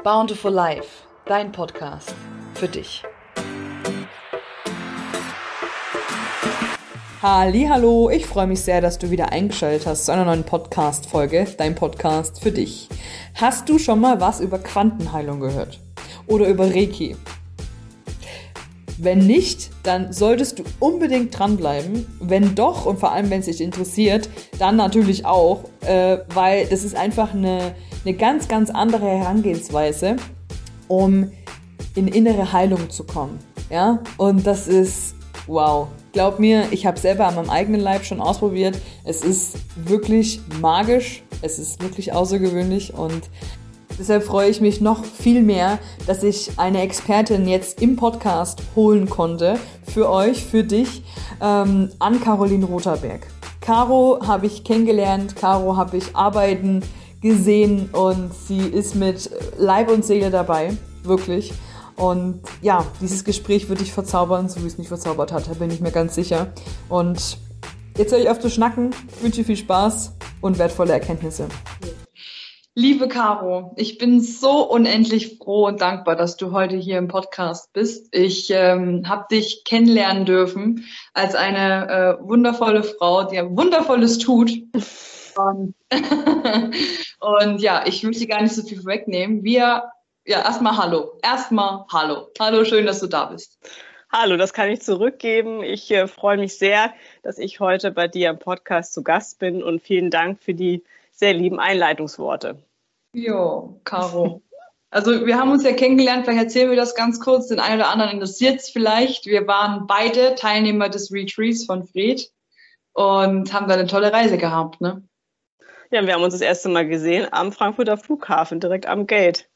Bountiful Life, dein Podcast für dich. Hallo, ich freue mich sehr, dass du wieder eingeschaltet hast zu einer neuen Podcast Folge, dein Podcast für dich. Hast du schon mal was über Quantenheilung gehört oder über Reiki? Wenn nicht, dann solltest du unbedingt dranbleiben. Wenn doch und vor allem, wenn es dich interessiert, dann natürlich auch, äh, weil das ist einfach eine, eine ganz, ganz andere Herangehensweise, um in innere Heilung zu kommen. Ja, und das ist wow. Glaub mir, ich habe selber an meinem eigenen Leib schon ausprobiert. Es ist wirklich magisch, es ist wirklich außergewöhnlich und Deshalb freue ich mich noch viel mehr, dass ich eine Expertin jetzt im Podcast holen konnte für euch, für dich, ähm, an Caroline Rotherberg. Caro habe ich kennengelernt, Caro habe ich arbeiten gesehen und sie ist mit Leib und Seele dabei, wirklich. Und ja, dieses Gespräch wird dich verzaubern, so wie es mich verzaubert hat, da bin ich mir ganz sicher. Und jetzt höre ich auf zu schnacken, wünsche viel Spaß und wertvolle Erkenntnisse. Liebe Caro, ich bin so unendlich froh und dankbar, dass du heute hier im Podcast bist. Ich ähm, habe dich kennenlernen dürfen als eine äh, wundervolle Frau, die ein Wundervolles tut. Und, und ja, ich möchte gar nicht so viel vorwegnehmen. Wir, ja, erstmal Hallo. Erstmal Hallo. Hallo, schön, dass du da bist. Hallo, das kann ich zurückgeben. Ich äh, freue mich sehr, dass ich heute bei dir im Podcast zu Gast bin und vielen Dank für die sehr lieben Einleitungsworte. Jo, Caro. Also wir haben uns ja kennengelernt, vielleicht erzählen wir das ganz kurz, den einen oder anderen interessiert es vielleicht. Wir waren beide Teilnehmer des Retreats von Fred und haben da eine tolle Reise gehabt, ne? Ja, wir haben uns das erste Mal gesehen am Frankfurter Flughafen, direkt am Gate.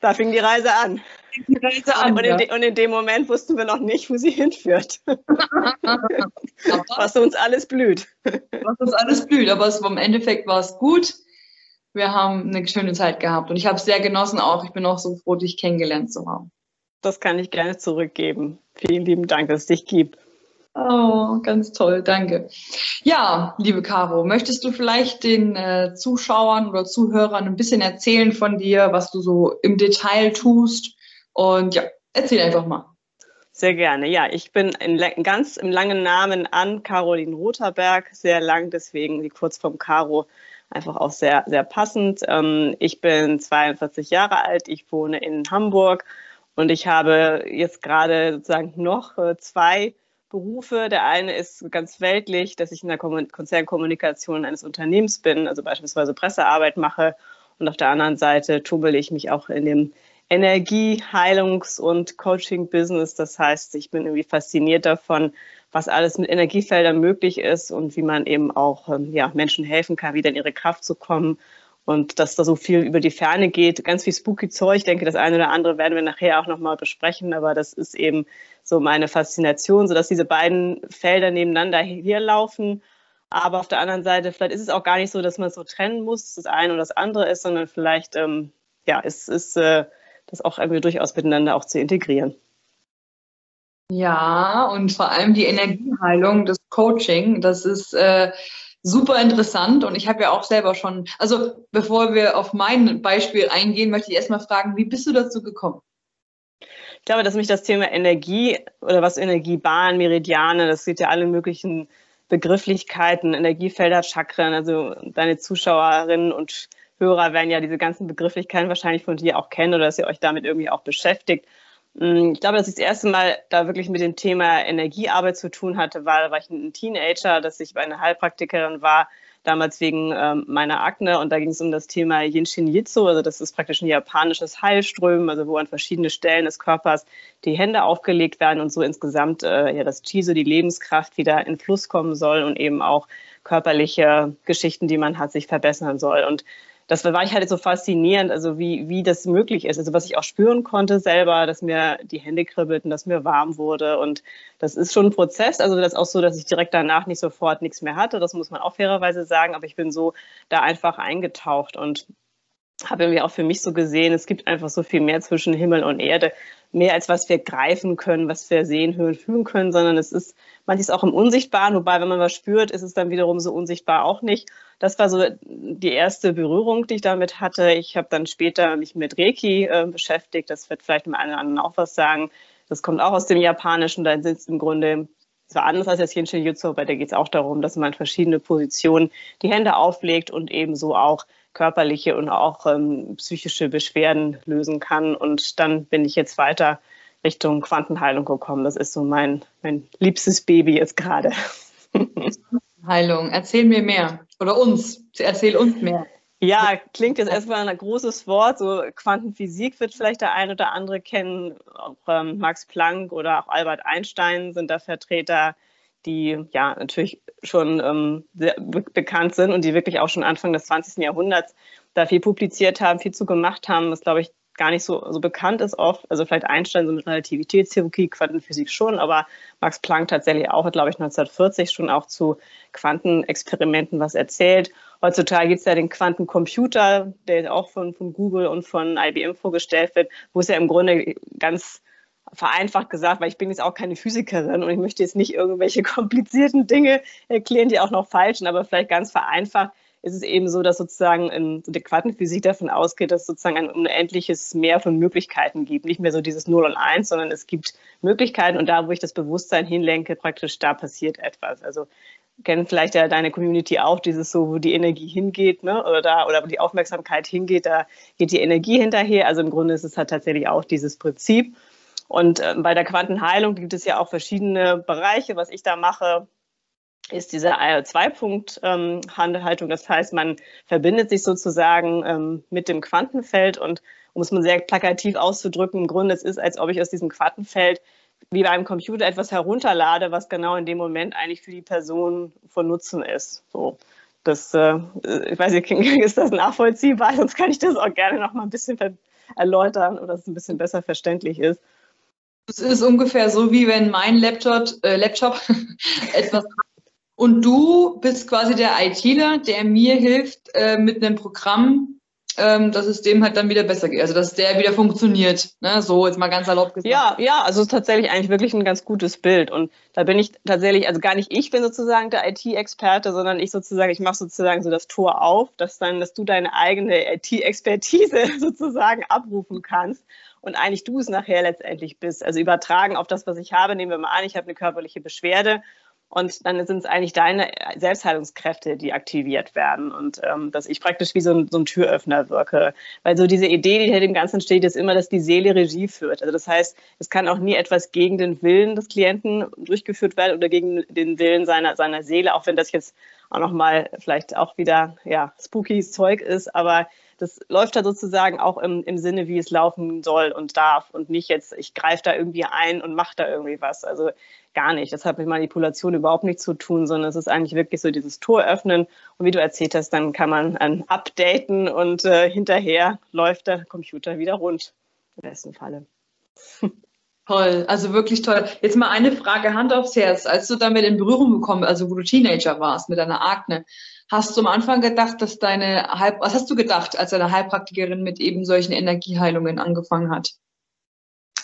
Da fing die Reise an. Die Reise an und, in ja. und, in dem Moment wussten wir noch nicht, wo sie hinführt. Was uns alles blüht. Was uns alles blüht, aber es, im Endeffekt war es gut. Wir haben eine schöne Zeit gehabt und ich habe es sehr genossen auch. Ich bin auch so froh, dich kennengelernt zu haben. Das kann ich gerne zurückgeben. Vielen lieben Dank, dass es dich gibt. Oh, ganz toll, danke. Ja, liebe Caro, möchtest du vielleicht den äh, Zuschauern oder Zuhörern ein bisschen erzählen von dir, was du so im Detail tust? Und ja, erzähl einfach mal. Sehr gerne. Ja, ich bin in, ganz im langen Namen an Caroline Rotherberg, sehr lang, deswegen die kurz vom Caro einfach auch sehr, sehr passend. Ähm, ich bin 42 Jahre alt, ich wohne in Hamburg und ich habe jetzt gerade sozusagen noch äh, zwei Berufe. Der eine ist ganz weltlich, dass ich in der Konzernkommunikation eines Unternehmens bin, also beispielsweise Pressearbeit mache. Und auf der anderen Seite tummel ich mich auch in dem Energie-, Heilungs- und Coaching-Business. Das heißt, ich bin irgendwie fasziniert davon, was alles mit Energiefeldern möglich ist und wie man eben auch ähm, ja, Menschen helfen kann, wieder in ihre Kraft zu kommen und dass da so viel über die Ferne geht. Ganz viel spooky Zeug. Ich denke, das eine oder andere werden wir nachher auch nochmal besprechen, aber das ist eben so meine Faszination, sodass diese beiden Felder nebeneinander hier laufen. Aber auf der anderen Seite, vielleicht ist es auch gar nicht so, dass man es so trennen muss, dass das eine oder das andere ist, sondern vielleicht, ähm, ja, ist, ist äh, das auch irgendwie durchaus miteinander auch zu integrieren. Ja, und vor allem die Energieheilung, das Coaching, das ist äh, super interessant und ich habe ja auch selber schon, also bevor wir auf mein Beispiel eingehen, möchte ich erstmal fragen, wie bist du dazu gekommen? Ich glaube, dass mich das Thema Energie oder was Energiebahn, Meridiane, das sind ja alle möglichen Begrifflichkeiten, Energiefelder, Chakren, also deine Zuschauerinnen und Hörer werden ja diese ganzen Begrifflichkeiten wahrscheinlich von dir auch kennen oder dass ihr euch damit irgendwie auch beschäftigt. Mm, ich glaube, dass ich das erste Mal da wirklich mit dem Thema Energiearbeit zu tun hatte, war, war ich ein Teenager, dass ich bei einer Heilpraktikerin war, damals wegen ähm, meiner Akne. Und da ging es um das Thema Yinshin Jitsu, also das ist praktisch ein japanisches Heilströmen, also wo an verschiedene Stellen des Körpers die Hände aufgelegt werden und so insgesamt äh, ja das Chiso, die Lebenskraft wieder in Fluss kommen soll und eben auch körperliche Geschichten, die man hat, sich verbessern soll. Und das war ich halt so faszinierend, also wie, wie das möglich ist. Also was ich auch spüren konnte selber, dass mir die Hände kribbelten, dass mir warm wurde. Und das ist schon ein Prozess. Also das ist auch so, dass ich direkt danach nicht sofort nichts mehr hatte. Das muss man auch fairerweise sagen. Aber ich bin so da einfach eingetaucht und habe irgendwie auch für mich so gesehen, es gibt einfach so viel mehr zwischen Himmel und Erde, mehr als was wir greifen können, was wir sehen, hören, fühlen können, sondern es ist manches auch im Unsichtbaren, wobei, wenn man was spürt, ist es dann wiederum so unsichtbar auch nicht. Das war so die erste Berührung, die ich damit hatte. Ich habe dann später mich mit Reiki äh, beschäftigt. Das wird vielleicht dem einen oder anderen auch was sagen. Das kommt auch aus dem Japanischen. Da sitzt im Grunde zwar anders als das Jinshin Jutsu, aber da geht es auch darum, dass man verschiedene Positionen die Hände auflegt und ebenso auch körperliche und auch ähm, psychische Beschwerden lösen kann. Und dann bin ich jetzt weiter Richtung Quantenheilung gekommen. Das ist so mein, mein liebstes Baby jetzt gerade. Heilung, erzähl mir mehr. Oder uns, erzähl uns mehr. Ja, klingt jetzt erstmal ein großes Wort. So Quantenphysik wird vielleicht der ein oder andere kennen. Auch ähm, Max Planck oder auch Albert Einstein sind da Vertreter, die ja natürlich schon ähm, sehr be bekannt sind und die wirklich auch schon Anfang des 20. Jahrhunderts da viel publiziert haben, viel zu gemacht haben. Das glaube ich gar nicht so, so bekannt ist oft. Also vielleicht Einstein so mit Relativitätstheorie, Quantenphysik schon, aber Max Planck tatsächlich auch, glaube ich 1940 schon auch zu Quantenexperimenten was erzählt. Heutzutage gibt es ja den Quantencomputer, der auch von, von Google und von IBM vorgestellt wird, wo es ja im Grunde ganz vereinfacht gesagt, weil ich bin jetzt auch keine Physikerin und ich möchte jetzt nicht irgendwelche komplizierten Dinge erklären, die auch noch falsch sind, aber vielleicht ganz vereinfacht ist es eben so, dass sozusagen in der Quantenphysik davon ausgeht, dass es sozusagen ein unendliches Mehr von Möglichkeiten gibt. Nicht mehr so dieses 0 und 1, sondern es gibt Möglichkeiten und da, wo ich das Bewusstsein hinlenke, praktisch da passiert etwas. Also kennen vielleicht ja deine Community auch dieses so, wo die Energie hingeht, ne? Oder da, oder wo die Aufmerksamkeit hingeht, da geht die Energie hinterher. Also im Grunde ist es halt tatsächlich auch dieses Prinzip. Und äh, bei der Quantenheilung gibt es ja auch verschiedene Bereiche, was ich da mache ist diese Zwei-Punkt-Handelhaltung. das heißt, man verbindet sich sozusagen ähm, mit dem Quantenfeld und um es mal sehr plakativ auszudrücken, im Grunde es ist, als ob ich aus diesem Quantenfeld wie bei einem Computer etwas herunterlade, was genau in dem Moment eigentlich für die Person von Nutzen ist. So. Das, äh, ich weiß nicht, ist das nachvollziehbar? Sonst kann ich das auch gerne noch mal ein bisschen erläutern oder es ein bisschen besser verständlich ist. Es ist ungefähr so, wie wenn mein Laptop, äh, Laptop etwas und du bist quasi der ITler, der mir hilft äh, mit einem Programm, ähm, dass es dem halt dann wieder besser geht. Also dass der wieder funktioniert. Ne? So jetzt mal ganz erlaubt gesagt. Ja, ja, also tatsächlich eigentlich wirklich ein ganz gutes Bild. Und da bin ich tatsächlich, also gar nicht ich bin sozusagen der IT-Experte, sondern ich sozusagen, ich mache sozusagen so das Tor auf, dass dann, dass du deine eigene IT-Expertise sozusagen abrufen kannst und eigentlich du es nachher letztendlich bist. Also übertragen auf das, was ich habe. Nehmen wir mal an, ich habe eine körperliche Beschwerde und dann sind es eigentlich deine Selbstheilungskräfte, die aktiviert werden. Und ähm, dass ich praktisch wie so ein, so ein Türöffner wirke. Weil so diese Idee, die hinter dem Ganzen steht, ist immer, dass die Seele Regie führt. Also das heißt, es kann auch nie etwas gegen den Willen des Klienten durchgeführt werden oder gegen den Willen seiner, seiner Seele, auch wenn das jetzt auch nochmal vielleicht auch wieder ja, spooky Zeug ist. Aber das läuft da sozusagen auch im, im Sinne, wie es laufen soll und darf und nicht jetzt, ich greife da irgendwie ein und mache da irgendwie was. Also gar nicht. Das hat mit Manipulation überhaupt nichts zu tun, sondern es ist eigentlich wirklich so dieses Tor öffnen. Und wie du erzählt hast, dann kann man ähm, updaten und äh, hinterher läuft der Computer wieder rund. Im besten Falle. Toll, also wirklich toll. Jetzt mal eine Frage, Hand aufs Herz. Als du damit in Berührung gekommen, also wo du Teenager warst mit deiner Akne, hast du am Anfang gedacht, dass deine Halb, was hast du gedacht, als deine Heilpraktikerin mit eben solchen Energieheilungen angefangen hat?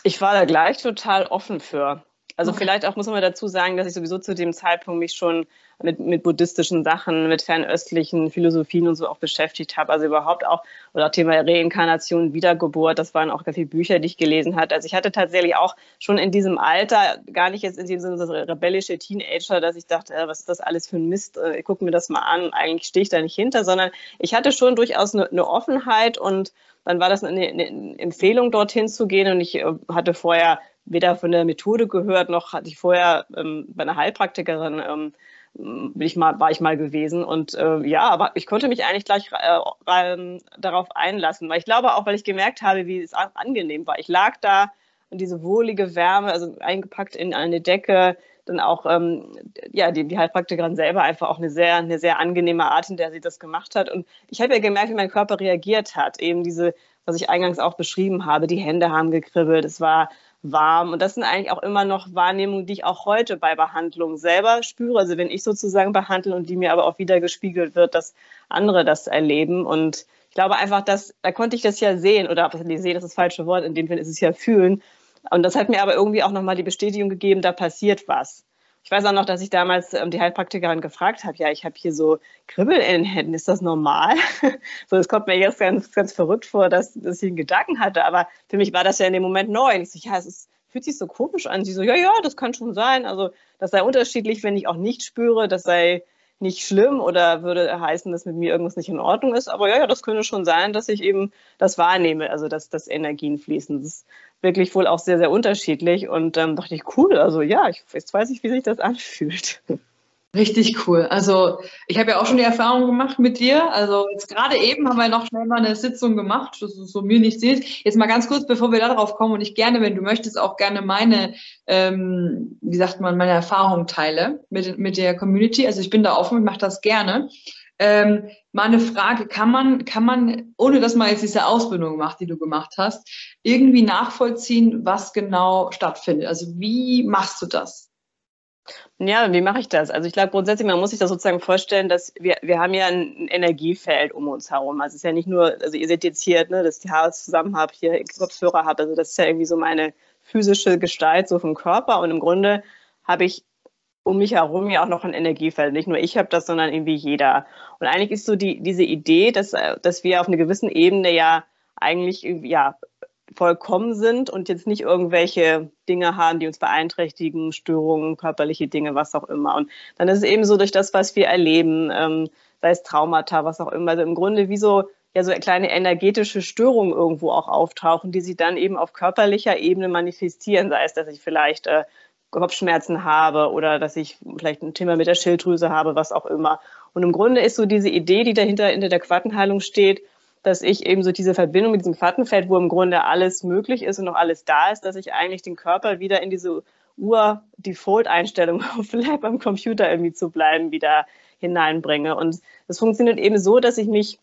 Ich war da gleich total offen für. Also okay. vielleicht auch muss man dazu sagen, dass ich sowieso zu dem Zeitpunkt mich schon mit, mit buddhistischen Sachen, mit fernöstlichen Philosophien und so auch beschäftigt habe. Also überhaupt auch, oder auch Thema Reinkarnation, Wiedergeburt, das waren auch ganz viele Bücher, die ich gelesen hatte. Also ich hatte tatsächlich auch schon in diesem Alter, gar nicht jetzt in dem Sinne so rebellische Teenager, dass ich dachte, äh, was ist das alles für ein Mist, äh, ich gucke mir das mal an, eigentlich stehe ich da nicht hinter, sondern ich hatte schon durchaus eine, eine Offenheit und dann war das eine, eine Empfehlung, dorthin zu gehen und ich äh, hatte vorher weder von der Methode gehört, noch hatte ich vorher ähm, bei einer Heilpraktikerin ähm, bin ich mal, war ich mal gewesen. Und äh, ja, aber ich konnte mich eigentlich gleich äh, darauf einlassen, weil ich glaube auch, weil ich gemerkt habe, wie es angenehm war. Ich lag da und diese wohlige Wärme, also eingepackt in eine Decke, dann auch ähm, ja die, die Heilpraktikerin selber einfach auch eine sehr eine sehr angenehme Art, in der sie das gemacht hat. Und ich habe ja gemerkt, wie mein Körper reagiert hat. Eben diese, was ich eingangs auch beschrieben habe, die Hände haben gekribbelt. Es war warm. Und das sind eigentlich auch immer noch Wahrnehmungen, die ich auch heute bei Behandlungen selber spüre. Also wenn ich sozusagen behandle und die mir aber auch wieder gespiegelt wird, dass andere das erleben. Und ich glaube einfach, dass, da konnte ich das ja sehen, oder sehen, das ist das falsche Wort, in dem Fall ist es ja fühlen. Und das hat mir aber irgendwie auch nochmal die Bestätigung gegeben, da passiert was. Ich weiß auch noch, dass ich damals ähm, die Heilpraktikerin gefragt habe, ja, ich habe hier so Kribbel in den Händen, ist das normal? so, es kommt mir jetzt ganz, ganz verrückt vor, dass, dass ich einen Gedanken hatte, aber für mich war das ja in dem Moment neu. Und ich so, ja, es ist, fühlt sich so komisch an. Sie so, ja, ja, das kann schon sein. Also das sei unterschiedlich, wenn ich auch nicht spüre, das sei nicht schlimm oder würde heißen, dass mit mir irgendwas nicht in Ordnung ist. Aber ja, ja, das könnte schon sein, dass ich eben das wahrnehme, also dass, dass Energien fließen. Das wirklich wohl auch sehr, sehr unterschiedlich. Und ähm, dachte ich, cool, also ja, ich, jetzt weiß ich, wie sich das anfühlt. Richtig cool. Also ich habe ja auch schon die Erfahrung gemacht mit dir. Also jetzt gerade eben haben wir noch schnell mal eine Sitzung gemacht, dass du so mir nicht siehst. Jetzt mal ganz kurz, bevor wir darauf kommen und ich gerne, wenn du möchtest, auch gerne meine, ähm, wie sagt man, meine Erfahrung teile mit, mit der Community. Also ich bin da offen, ich mache das gerne. Ähm, mal eine Frage, kann man, kann man, ohne dass man jetzt diese Ausbildung macht, die du gemacht hast, irgendwie nachvollziehen, was genau stattfindet? Also wie machst du das? Ja, wie mache ich das? Also ich glaube grundsätzlich, man muss sich das sozusagen vorstellen, dass wir, wir haben ja ein Energiefeld um uns herum. Also es ist ja nicht nur, also ihr seht jetzt hier, ne, dass ich Haare zusammen habe, hier Kopfhörer habe. Also das ist ja irgendwie so meine physische Gestalt so vom Körper. Und im Grunde habe ich um mich herum ja auch noch ein Energiefeld. Nicht nur ich habe das, sondern irgendwie jeder. Und eigentlich ist so die, diese Idee, dass, dass wir auf einer gewissen Ebene ja eigentlich ja, vollkommen sind und jetzt nicht irgendwelche Dinge haben, die uns beeinträchtigen, Störungen, körperliche Dinge, was auch immer. Und dann ist es eben so durch das, was wir erleben, ähm, sei es Traumata, was auch immer, also im Grunde wie so ja so kleine energetische Störungen irgendwo auch auftauchen, die sich dann eben auf körperlicher Ebene manifestieren, sei es, dass ich vielleicht äh, Kopfschmerzen habe oder dass ich vielleicht ein Thema mit der Schilddrüse habe, was auch immer. Und im Grunde ist so diese Idee, die dahinter hinter der Quantenheilung steht, dass ich eben so diese Verbindung mit diesem Quantenfeld, wo im Grunde alles möglich ist und noch alles da ist, dass ich eigentlich den Körper wieder in diese Ur-Default-Einstellung auf Lab am Computer irgendwie zu bleiben, wieder hineinbringe. Und das funktioniert eben so, dass ich mich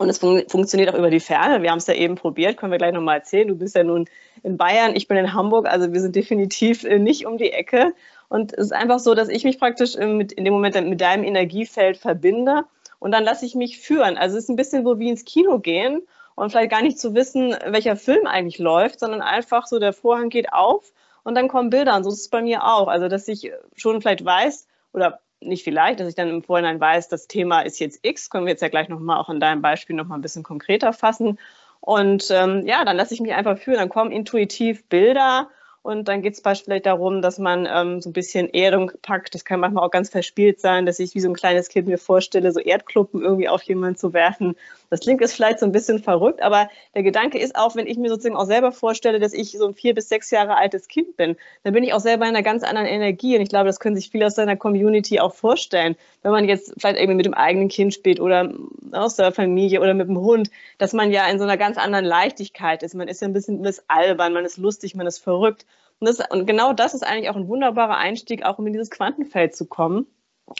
und es fun funktioniert auch über die Ferne. Wir haben es ja eben probiert, können wir gleich nochmal erzählen. Du bist ja nun in Bayern, ich bin in Hamburg, also wir sind definitiv äh, nicht um die Ecke. Und es ist einfach so, dass ich mich praktisch mit, in dem Moment mit deinem Energiefeld verbinde und dann lasse ich mich führen. Also es ist ein bisschen so wie ins Kino gehen und vielleicht gar nicht zu wissen, welcher Film eigentlich läuft, sondern einfach so der Vorhang geht auf und dann kommen Bilder. Und so ist es bei mir auch. Also dass ich schon vielleicht weiß oder nicht vielleicht, dass ich dann im Vorhinein weiß, das Thema ist jetzt X, können wir jetzt ja gleich nochmal auch in deinem Beispiel nochmal ein bisschen konkreter fassen. Und ähm, ja, dann lasse ich mich einfach führen, dann kommen intuitiv Bilder und dann geht es beispielsweise darum, dass man ähm, so ein bisschen Erdung packt. Das kann manchmal auch ganz verspielt sein, dass ich wie so ein kleines Kind mir vorstelle, so Erdkluppen irgendwie auf jemanden zu werfen. Das klingt jetzt vielleicht so ein bisschen verrückt, aber der Gedanke ist auch, wenn ich mir sozusagen auch selber vorstelle, dass ich so ein vier bis sechs Jahre altes Kind bin, dann bin ich auch selber in einer ganz anderen Energie. Und ich glaube, das können sich viele aus seiner Community auch vorstellen. Wenn man jetzt vielleicht irgendwie mit dem eigenen Kind spielt oder aus der Familie oder mit dem Hund, dass man ja in so einer ganz anderen Leichtigkeit ist. Man ist ja ein bisschen albern, man ist lustig, man ist verrückt. Und, das, und genau das ist eigentlich auch ein wunderbarer Einstieg, auch um in dieses Quantenfeld zu kommen.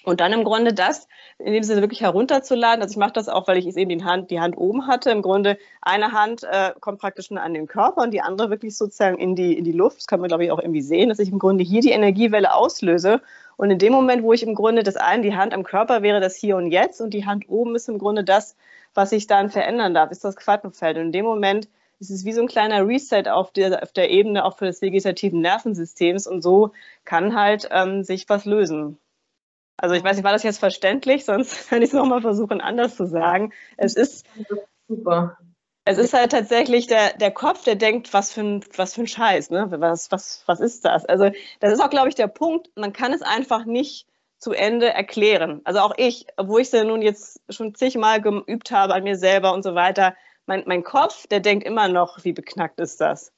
Und dann im Grunde das, in dem Sinne wirklich herunterzuladen. Also ich mache das auch, weil ich es eben die Hand, die Hand oben hatte. Im Grunde eine Hand äh, kommt praktisch nur an den Körper und die andere wirklich sozusagen in die, in die Luft. Das kann man, glaube ich, auch irgendwie sehen, dass ich im Grunde hier die Energiewelle auslöse. Und in dem Moment, wo ich im Grunde das eine, die Hand am Körper wäre das Hier und Jetzt und die Hand oben ist im Grunde das, was ich dann verändern darf, ist das Quantenfeld. Und in dem Moment es ist wie so ein kleiner Reset auf der, auf der Ebene auch für das vegetativen Nervensystems und so kann halt ähm, sich was lösen. Also ich weiß nicht, war das jetzt verständlich? Sonst kann ich es nochmal versuchen, anders zu sagen. Es ist super. Es ist halt tatsächlich der, der Kopf, der denkt, was für ein, was für ein Scheiß, ne? Was, was, was ist das? Also, das ist auch, glaube ich, der Punkt. Man kann es einfach nicht zu Ende erklären. Also auch ich, obwohl ich es ja nun jetzt schon zigmal geübt habe an mir selber und so weiter, mein, mein Kopf, der denkt immer noch, wie beknackt ist das?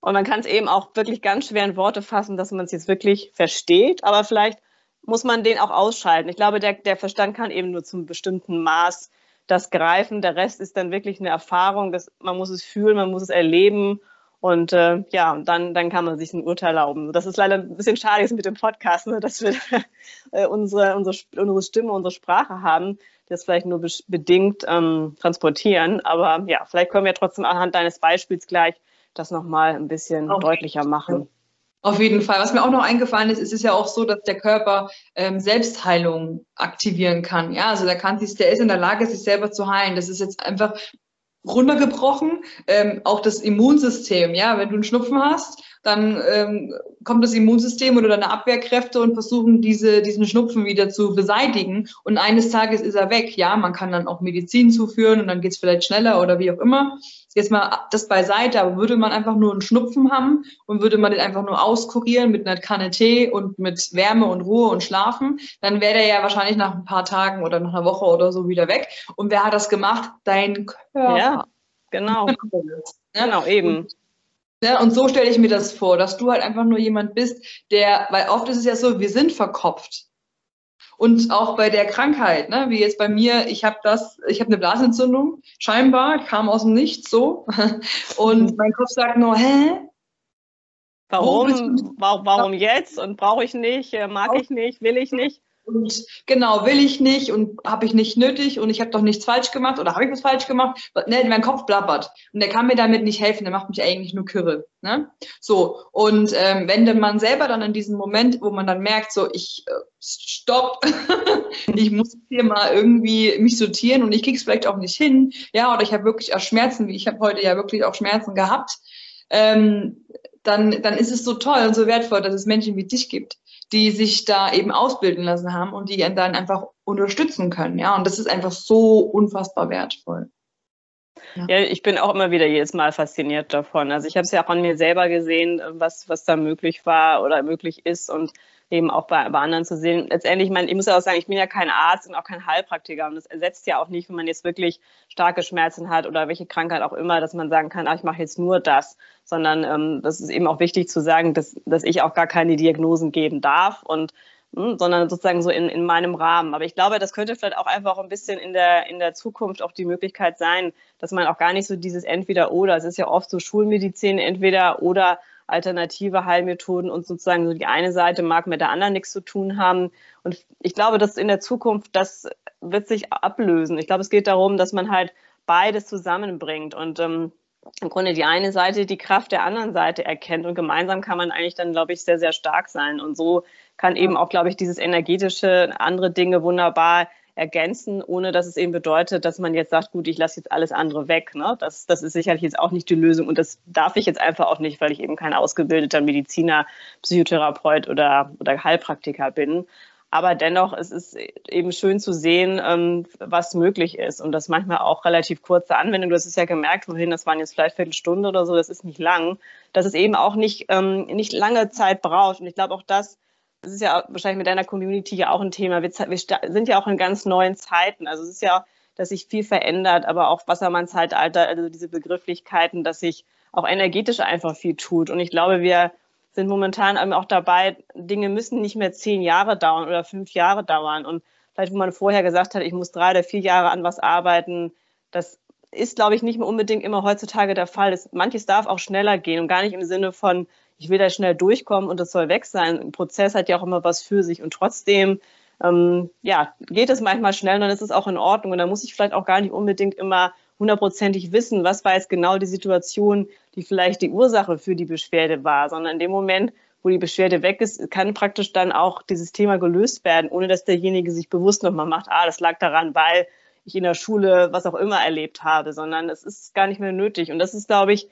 Und man kann es eben auch wirklich ganz schwer in Worte fassen, dass man es jetzt wirklich versteht, aber vielleicht muss man den auch ausschalten. Ich glaube, der, der Verstand kann eben nur zum bestimmten Maß das greifen. Der Rest ist dann wirklich eine Erfahrung. Das, man muss es fühlen, man muss es erleben. Und äh, ja, und dann, dann kann man sich ein Urteil erlauben. Das ist leider ein bisschen schade jetzt mit dem Podcast, ne, dass wir äh, unsere, unsere, unsere Stimme, unsere Sprache haben das vielleicht nur bedingt ähm, transportieren. Aber ja, vielleicht können wir trotzdem anhand deines Beispiels gleich das nochmal ein bisschen okay. deutlicher machen. Auf jeden Fall. Was mir auch noch eingefallen ist, ist es ja auch so, dass der Körper ähm, Selbstheilung aktivieren kann. Ja, also der kann sich, der ist in der Lage, sich selber zu heilen. Das ist jetzt einfach runtergebrochen. Ähm, auch das Immunsystem. Ja, wenn du einen Schnupfen hast dann ähm, kommt das Immunsystem oder deine Abwehrkräfte und versuchen diese, diesen Schnupfen wieder zu beseitigen. Und eines Tages ist er weg. Ja, man kann dann auch Medizin zuführen und dann geht's vielleicht schneller oder wie auch immer. Jetzt mal das beiseite, aber würde man einfach nur einen Schnupfen haben und würde man den einfach nur auskurieren mit einer Kanne Tee und mit Wärme und Ruhe und Schlafen, dann wäre der ja wahrscheinlich nach ein paar Tagen oder nach einer Woche oder so wieder weg. Und wer hat das gemacht? Dein Körper. Ja, genau. genau, eben. Ja, und so stelle ich mir das vor, dass du halt einfach nur jemand bist, der, weil oft ist es ja so, wir sind verkopft. Und auch bei der Krankheit, ne, wie jetzt bei mir, ich habe das, ich habe eine Blasentzündung, scheinbar, kam aus dem Nichts so. Und mein Kopf sagt nur, hä? Warum? Warum jetzt? Und brauche ich nicht, äh, mag ich nicht, will ich nicht? Und genau, will ich nicht und habe ich nicht nötig und ich habe doch nichts falsch gemacht oder habe ich was falsch gemacht? Ne, mein Kopf blabbert. Und der kann mir damit nicht helfen, der macht mich eigentlich nur kirre. Ne? So, und ähm, wenn man selber dann in diesem Moment, wo man dann merkt, so, ich äh, stopp, ich muss hier mal irgendwie mich sortieren und ich krieg's vielleicht auch nicht hin, ja, oder ich habe wirklich auch Schmerzen, wie ich habe heute ja wirklich auch Schmerzen gehabt, ähm, dann, dann ist es so toll und so wertvoll, dass es Menschen wie dich gibt, die sich da eben ausbilden lassen haben und die dann einfach unterstützen können. Ja, und das ist einfach so unfassbar wertvoll. Ja. ja. ich bin auch immer wieder jedes Mal fasziniert davon. Also ich habe es ja auch an mir selber gesehen, was, was da möglich war oder möglich ist und eben auch bei, bei anderen zu sehen. Letztendlich, ich, meine, ich muss ja auch sagen, ich bin ja kein Arzt und auch kein Heilpraktiker und das ersetzt ja auch nicht, wenn man jetzt wirklich starke Schmerzen hat oder welche Krankheit auch immer, dass man sagen kann, ach, ich mache jetzt nur das, sondern ähm, das ist eben auch wichtig zu sagen, dass, dass ich auch gar keine Diagnosen geben darf und hm, sondern sozusagen so in, in meinem Rahmen. Aber ich glaube, das könnte vielleicht auch einfach ein bisschen in der, in der Zukunft auch die Möglichkeit sein, dass man auch gar nicht so dieses Entweder-Oder, es ist ja oft so Schulmedizin entweder oder alternative Heilmethoden und sozusagen so die eine Seite mag mit der anderen nichts zu tun haben. Und ich glaube, dass in der Zukunft das wird sich ablösen. Ich glaube, es geht darum, dass man halt beides zusammenbringt und ähm, im Grunde die eine Seite die Kraft der anderen Seite erkennt und gemeinsam kann man eigentlich dann, glaube ich, sehr, sehr stark sein. Und so kann eben auch, glaube ich, dieses energetische, andere Dinge wunderbar ergänzen, ohne dass es eben bedeutet, dass man jetzt sagt, gut, ich lasse jetzt alles andere weg. Ne? Das, das ist sicherlich jetzt auch nicht die Lösung und das darf ich jetzt einfach auch nicht, weil ich eben kein ausgebildeter Mediziner, Psychotherapeut oder, oder Heilpraktiker bin. Aber dennoch es ist es eben schön zu sehen, ähm, was möglich ist. Und das manchmal auch relativ kurze Anwendung. Du hast es ja gemerkt, vorhin, das waren jetzt vielleicht Viertelstunde oder so, das ist nicht lang. Dass es eben auch nicht, ähm, nicht lange Zeit braucht. Und ich glaube auch das, das ist ja wahrscheinlich mit deiner Community ja auch ein Thema. Wir, wir sind ja auch in ganz neuen Zeiten. Also es ist ja, dass sich viel verändert, aber auch Wassermann-Zeitalter, also diese Begrifflichkeiten, dass sich auch energetisch einfach viel tut. Und ich glaube, wir sind momentan auch dabei, Dinge müssen nicht mehr zehn Jahre dauern oder fünf Jahre dauern. Und vielleicht, wo man vorher gesagt hat, ich muss drei oder vier Jahre an was arbeiten, das ist, glaube ich, nicht mehr unbedingt immer heutzutage der Fall. Das, manches darf auch schneller gehen und gar nicht im Sinne von, ich will da schnell durchkommen und das soll weg sein. Ein Prozess hat ja auch immer was für sich und trotzdem ähm, ja, geht es manchmal schnell und dann ist es auch in Ordnung und dann muss ich vielleicht auch gar nicht unbedingt immer hundertprozentig wissen, was war jetzt genau die Situation, die vielleicht die Ursache für die Beschwerde war, sondern in dem Moment, wo die Beschwerde weg ist, kann praktisch dann auch dieses Thema gelöst werden, ohne dass derjenige sich bewusst nochmal macht, ah, das lag daran, weil ich in der Schule was auch immer erlebt habe, sondern es ist gar nicht mehr nötig. Und das ist, glaube ich,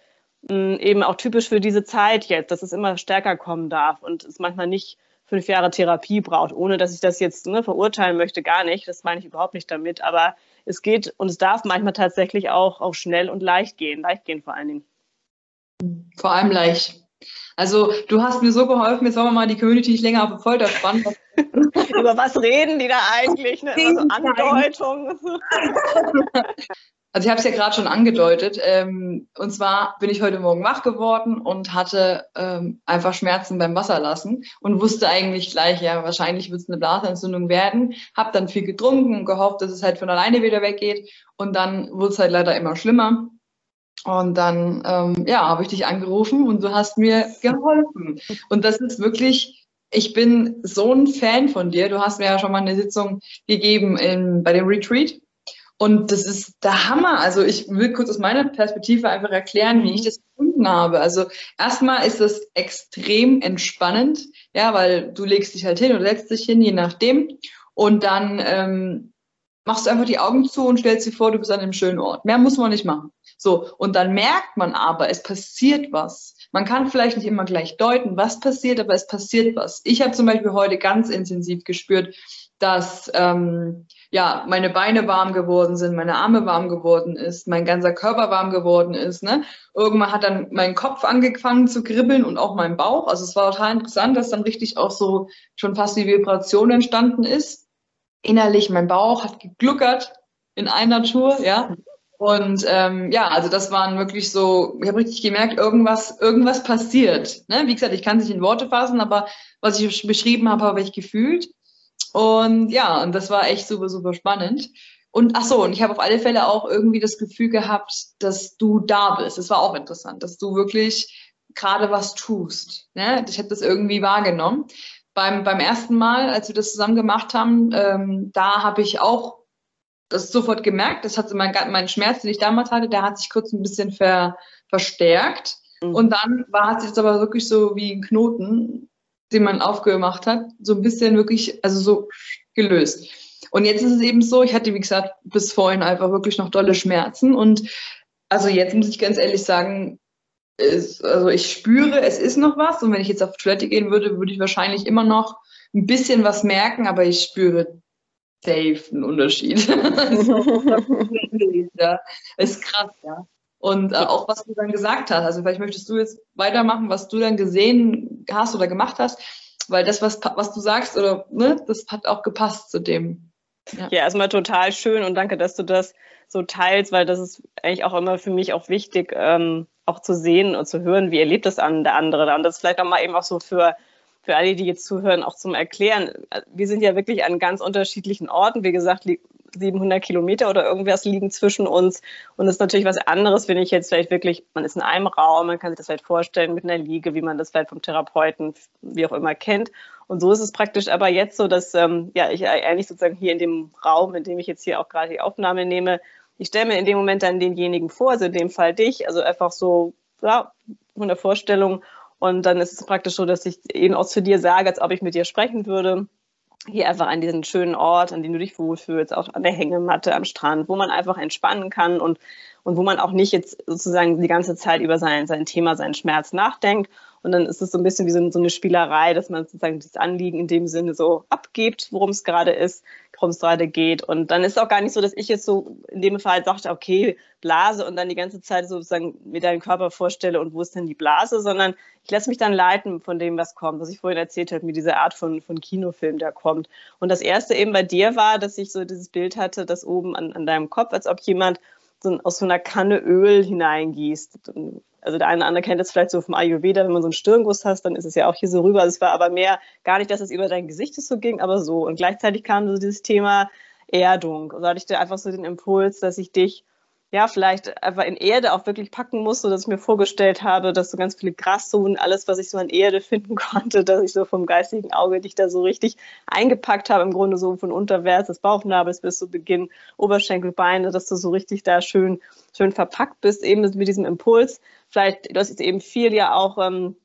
eben auch typisch für diese Zeit jetzt, dass es immer stärker kommen darf und es manchmal nicht fünf Jahre Therapie braucht, ohne dass ich das jetzt ne, verurteilen möchte, gar nicht. Das meine ich überhaupt nicht damit. Aber es geht und es darf manchmal tatsächlich auch, auch schnell und leicht gehen, leicht gehen vor allen Dingen. Vor allem leicht. Also du hast mir so geholfen, jetzt wollen wir mal die Community nicht länger auf die Folter spannen. Über was reden die da eigentlich? Ne? Immer so Andeutungen. Also ich habe es ja gerade schon angedeutet. Ähm, und zwar bin ich heute Morgen wach geworden und hatte ähm, einfach Schmerzen beim Wasserlassen und wusste eigentlich gleich, ja, wahrscheinlich wird es eine Blasenentzündung werden. Habe dann viel getrunken und gehofft, dass es halt von alleine wieder weggeht. Und dann wurde es halt leider immer schlimmer. Und dann, ähm, ja, habe ich dich angerufen und du hast mir geholfen. Und das ist wirklich, ich bin so ein Fan von dir. Du hast mir ja schon mal eine Sitzung gegeben in, bei dem Retreat. Und das ist der Hammer. Also ich will kurz aus meiner Perspektive einfach erklären, wie ich das gefunden habe. Also erstmal ist das extrem entspannend, ja, weil du legst dich halt hin oder setzt dich hin, je nachdem. Und dann ähm, machst du einfach die Augen zu und stellst dir vor, du bist an einem schönen Ort. Mehr muss man nicht machen. So, und dann merkt man aber, es passiert was. man kann vielleicht nicht immer gleich deuten, was passiert, aber es passiert was. Ich habe zum Beispiel heute ganz intensiv gespürt, dass ähm, ja meine Beine warm geworden sind, meine Arme warm geworden ist, mein ganzer Körper warm geworden ist. Ne? Irgendwann hat dann mein Kopf angefangen zu kribbeln und auch mein Bauch. Also es war total interessant, dass dann richtig auch so schon fast die Vibration entstanden ist. Innerlich mein Bauch hat gegluckert in einer Tour, ja. Und ähm, ja, also das waren wirklich so, ich habe richtig gemerkt, irgendwas, irgendwas passiert. Ne? Wie gesagt, ich kann es nicht in Worte fassen, aber was ich beschrieben habe, habe ich gefühlt. Und ja, und das war echt super, super spannend. Und ach so, und ich habe auf alle Fälle auch irgendwie das Gefühl gehabt, dass du da bist. Das war auch interessant, dass du wirklich gerade was tust. Ne? Ich habe das irgendwie wahrgenommen. Beim, beim ersten Mal, als wir das zusammen gemacht haben, ähm, da habe ich auch das sofort gemerkt. Das hat mein, mein Schmerz, den ich damals hatte, der hat sich kurz ein bisschen ver, verstärkt. Mhm. Und dann war es jetzt aber wirklich so wie ein Knoten den man aufgemacht hat, so ein bisschen wirklich, also so gelöst. Und jetzt ist es eben so, ich hatte, wie gesagt, bis vorhin einfach wirklich noch dolle Schmerzen. Und also jetzt muss ich ganz ehrlich sagen, ist, also ich spüre, es ist noch was. Und wenn ich jetzt auf Toilette gehen würde, würde ich wahrscheinlich immer noch ein bisschen was merken, aber ich spüre safe einen Unterschied. ja, ist krass, ja. Und äh, auch was du dann gesagt hast. Also vielleicht möchtest du jetzt weitermachen, was du dann gesehen hast oder gemacht hast, weil das, was, was du sagst, oder ne, das hat auch gepasst zu dem. Ja. ja, erstmal total schön und danke, dass du das so teilst, weil das ist eigentlich auch immer für mich auch wichtig, ähm, auch zu sehen und zu hören, wie erlebt das an der andere. Und das ist vielleicht auch mal eben auch so für für alle, die jetzt zuhören, auch zum Erklären. Wir sind ja wirklich an ganz unterschiedlichen Orten. Wie gesagt, 700 Kilometer oder irgendwas liegen zwischen uns. Und es ist natürlich was anderes, wenn ich jetzt vielleicht wirklich, man ist in einem Raum, man kann sich das vielleicht vorstellen mit einer Liege, wie man das vielleicht vom Therapeuten, wie auch immer kennt. Und so ist es praktisch aber jetzt so, dass ähm, ja, ich eigentlich sozusagen hier in dem Raum, in dem ich jetzt hier auch gerade die Aufnahme nehme, ich stelle mir in dem Moment dann denjenigen vor, also in dem Fall dich, also einfach so ja, von der Vorstellung und dann ist es praktisch so, dass ich eben auch zu dir sage, als ob ich mit dir sprechen würde. Hier einfach an diesen schönen Ort, an dem du dich wohlfühlst, auch an der Hängematte am Strand, wo man einfach entspannen kann und, und wo man auch nicht jetzt sozusagen die ganze Zeit über sein, sein Thema, seinen Schmerz nachdenkt. Und dann ist es so ein bisschen wie so, so eine Spielerei, dass man sozusagen das Anliegen in dem Sinne so abgibt, worum es gerade ist worum es gerade geht. Und dann ist es auch gar nicht so, dass ich jetzt so in dem Fall dachte, okay, Blase und dann die ganze Zeit sozusagen mir deinen Körper vorstelle und wo ist denn die Blase, sondern ich lasse mich dann leiten von dem, was kommt, was ich vorhin erzählt habe, mit dieser Art von, von Kinofilm, der kommt. Und das erste eben bei dir war, dass ich so dieses Bild hatte, das oben an, an deinem Kopf, als ob jemand so aus so einer Kanne Öl hineingießt also der eine oder andere kennt das vielleicht so vom Ayurveda, wenn man so einen Stirnguss hast, dann ist es ja auch hier so rüber. Es war aber mehr gar nicht, dass es über dein Gesicht so ging, aber so. Und gleichzeitig kam so dieses Thema Erdung. Und da hatte ich dir einfach so den Impuls, dass ich dich ja, vielleicht einfach in Erde auch wirklich packen muss, so dass ich mir vorgestellt habe, dass so ganz viele Graszonen, alles, was ich so an Erde finden konnte, dass ich so vom geistigen Auge dich da so richtig eingepackt habe, im Grunde so von unterwärts des Bauchnabels bis zu Beginn Oberschenkel, Beine, dass du so richtig da schön, schön verpackt bist, eben mit diesem Impuls. Vielleicht, du hast jetzt eben viel ja auch ähm,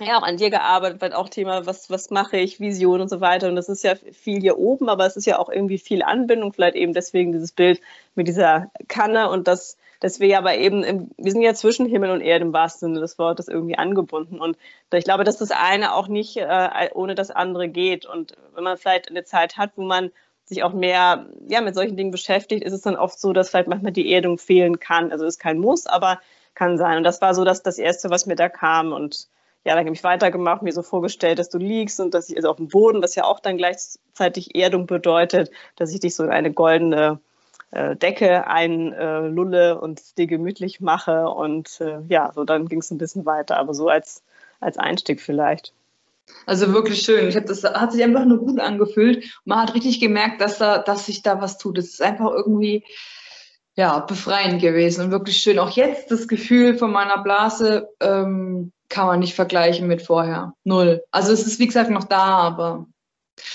ja, auch an dir gearbeitet, weil auch Thema, was, was mache ich, Vision und so weiter. Und das ist ja viel hier oben, aber es ist ja auch irgendwie viel Anbindung, vielleicht eben deswegen dieses Bild mit dieser Kanne und das, dass wir ja aber eben, im, wir sind ja zwischen Himmel und Erde im wahrsten Sinne des Wortes irgendwie angebunden. Und ich glaube, dass das eine auch nicht äh, ohne das andere geht. Und wenn man vielleicht eine Zeit hat, wo man sich auch mehr ja, mit solchen Dingen beschäftigt, ist es dann oft so, dass vielleicht manchmal die Erdung fehlen kann. Also ist kein Muss, aber kann sein. Und das war so dass das Erste, was mir da kam. Und ja, dann habe ich weitergemacht, mir so vorgestellt, dass du liegst und dass ich also auf dem Boden, was ja auch dann gleichzeitig Erdung bedeutet, dass ich dich so in eine goldene äh, Decke einlulle äh, und dir gemütlich mache. Und äh, ja, so dann ging es ein bisschen weiter, aber so als, als Einstieg vielleicht. Also wirklich schön. Ich habe das hat sich einfach nur gut angefühlt. Man hat richtig gemerkt, dass da, dass sich da was tut. Es ist einfach irgendwie ja befreiend gewesen und wirklich schön. Auch jetzt das Gefühl von meiner Blase ähm, kann man nicht vergleichen mit vorher. Null. Also es ist wie gesagt noch da, aber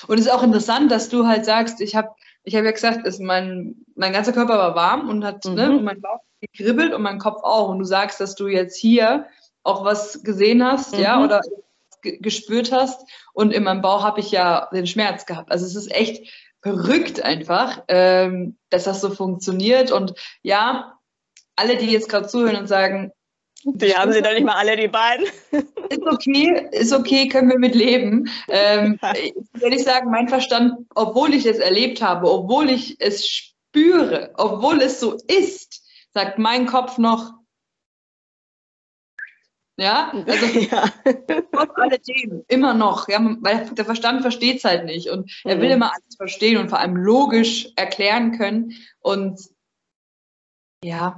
und es ist auch interessant, dass du halt sagst, ich habe ich habe ja gesagt, ist mein mein ganzer Körper war warm und hat ne, mhm. ne, und mein Bauch gekribbelt und mein Kopf auch und du sagst, dass du jetzt hier auch was gesehen hast, mhm. ja, oder gespürt hast und in meinem Bauch habe ich ja den Schmerz gehabt. Also es ist echt verrückt einfach, ähm, dass das so funktioniert und ja, alle, die jetzt gerade zuhören und sagen, Die haben sie doch nicht mal alle, die beiden. Ist okay, ist okay, können wir mit leben. Ähm, ich sagen, mein Verstand, obwohl ich es erlebt habe, obwohl ich es spüre, obwohl es so ist, sagt mein Kopf noch, ja, also ja. trotz alledem, immer noch, ja, weil der Verstand versteht es halt nicht und er will mhm. immer alles verstehen und vor allem logisch erklären können. Und ja,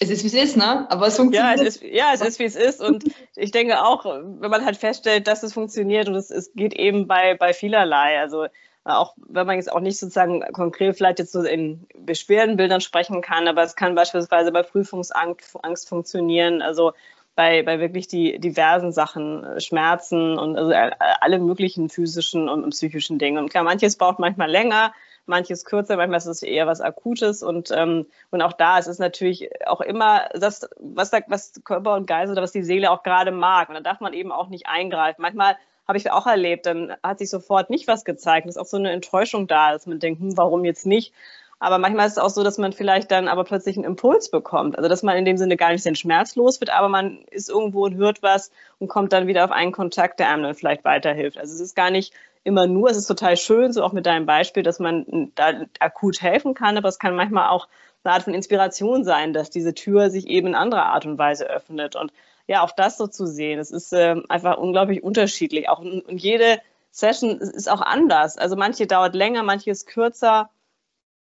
es ist wie es ist, ne? Aber es funktioniert. Ja, es ist, ja, es ist wie es ist. Und ich denke auch, wenn man halt feststellt, dass es funktioniert und es, es geht eben bei, bei vielerlei. Also auch wenn man jetzt auch nicht sozusagen konkret vielleicht jetzt so in Beschwerdenbildern sprechen kann, aber es kann beispielsweise bei Prüfungsangst Angst funktionieren. Also bei, bei wirklich die diversen Sachen, Schmerzen und also alle möglichen physischen und, psychischen Dinge. Und klar, manches braucht manchmal länger, manches kürzer, manchmal ist es eher was Akutes und, ähm, und auch da ist es natürlich auch immer das, was, da, was Körper und Geist oder was die Seele auch gerade mag. Und da darf man eben auch nicht eingreifen. Manchmal habe ich auch erlebt, dann hat sich sofort nicht was gezeigt. Es ist auch so eine Enttäuschung da, dass man denkt, hm, warum jetzt nicht? Aber manchmal ist es auch so, dass man vielleicht dann aber plötzlich einen Impuls bekommt. Also dass man in dem Sinne gar nicht den Schmerz los wird, aber man ist irgendwo und hört was und kommt dann wieder auf einen Kontakt, der einem dann vielleicht weiterhilft. Also es ist gar nicht immer nur, es ist total schön, so auch mit deinem Beispiel, dass man da akut helfen kann, aber es kann manchmal auch eine Art von Inspiration sein, dass diese Tür sich eben in anderer Art und Weise öffnet. Und ja, auch das so zu sehen, es ist äh, einfach unglaublich unterschiedlich. Auch und jede Session ist auch anders. Also manche dauert länger, manche ist kürzer.